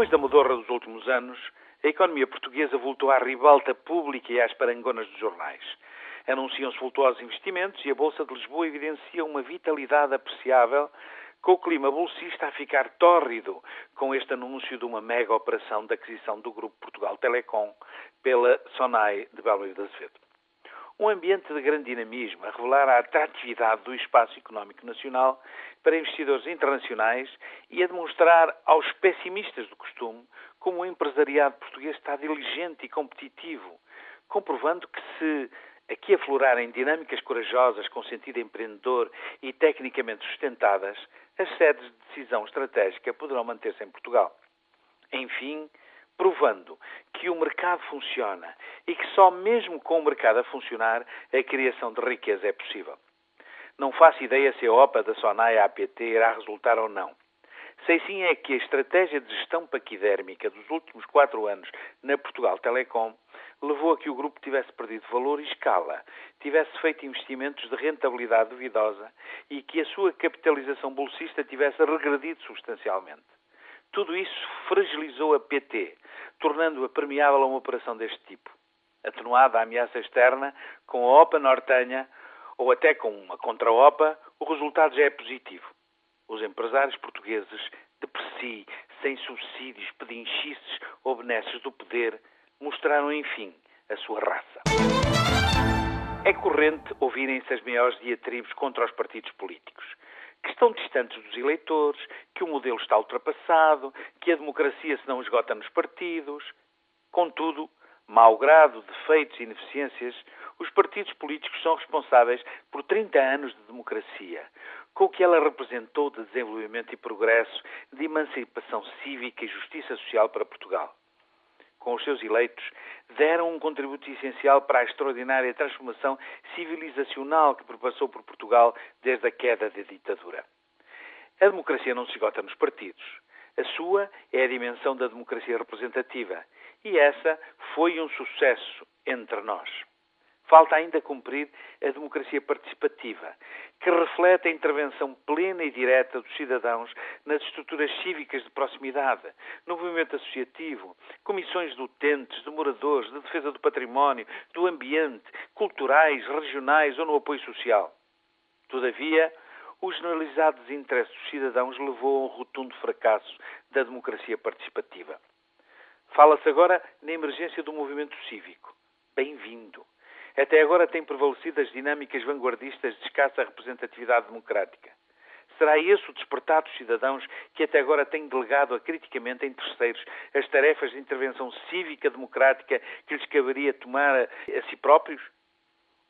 Depois da modorra dos últimos anos, a economia portuguesa voltou à ribalta pública e às parangonas dos jornais. Anunciam-se vultuosos investimentos e a Bolsa de Lisboa evidencia uma vitalidade apreciável, com o clima bolsista a ficar tórrido com este anúncio de uma mega operação de aquisição do Grupo Portugal Telecom pela Sonai de Belmiro da Azevedo. Um ambiente de grande dinamismo a revelar a atratividade do espaço económico nacional para investidores internacionais e a demonstrar aos pessimistas do costume como o empresariado português está diligente e competitivo, comprovando que se aqui aflorarem dinâmicas corajosas com sentido empreendedor e tecnicamente sustentadas, as sedes de decisão estratégica poderão manter-se em Portugal. Enfim, provando que o mercado funciona e que só mesmo com o mercado a funcionar a criação de riqueza é possível. Não faço ideia se a OPA da Sonai APT irá resultar ou não. Sei sim é que a estratégia de gestão paquidérmica dos últimos quatro anos na Portugal Telecom levou a que o grupo tivesse perdido valor e escala, tivesse feito investimentos de rentabilidade duvidosa e que a sua capitalização bolsista tivesse regredido substancialmente. Tudo isso fragilizou a PT, tornando-a permeável a uma operação deste tipo. Atenuada a ameaça externa, com a OPA nortenha ou até com uma contra-OPA, o resultado já é positivo. Os empresários portugueses, de per si, sem subsídios, pedinchices ou benesses do poder, mostraram, enfim, a sua raça. É corrente ouvirem-se as maiores diatribes contra os partidos políticos que estão distantes dos eleitores, que o modelo está ultrapassado, que a democracia se não esgota nos partidos. Contudo, mau grado, defeitos e ineficiências, os partidos políticos são responsáveis por 30 anos de democracia, com o que ela representou de desenvolvimento e progresso, de emancipação cívica e justiça social para Portugal com os seus eleitos, deram um contributo essencial para a extraordinária transformação civilizacional que perpassou por Portugal desde a queda da ditadura. A democracia não se esgota nos partidos. A sua é a dimensão da democracia representativa. E essa foi um sucesso entre nós. Falta ainda cumprir a democracia participativa, que reflete a intervenção plena e direta dos cidadãos nas estruturas cívicas de proximidade, no movimento associativo, comissões de utentes, de moradores, de defesa do património, do ambiente, culturais, regionais ou no apoio social. Todavia, o generalizado desinteresse dos cidadãos levou a um rotundo fracasso da democracia participativa. Fala-se agora na emergência do movimento cívico. Bem-vindo. Até agora têm prevalecido as dinâmicas vanguardistas de escassa representatividade democrática. Será esse o despertar dos cidadãos que até agora têm delegado a criticamente em terceiros as tarefas de intervenção cívica democrática que lhes caberia tomar a, a si próprios?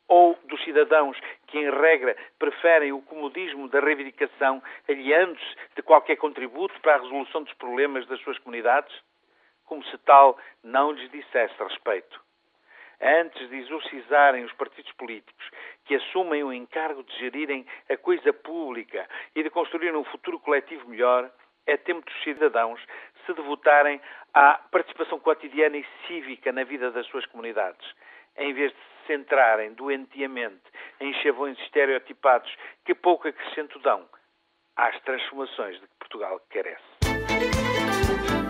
Ou dos cidadãos que, em regra, preferem o comodismo da reivindicação, aliando-se de qualquer contributo para a resolução dos problemas das suas comunidades? Como se tal não lhes dissesse respeito antes de exorcizarem os partidos políticos que assumem o encargo de gerirem a coisa pública e de construir um futuro coletivo melhor, é tempo dos cidadãos se devotarem à participação cotidiana e cívica na vida das suas comunidades, em vez de se centrarem doentiamente em chavões estereotipados que pouco acrescento dão às transformações de que Portugal carece.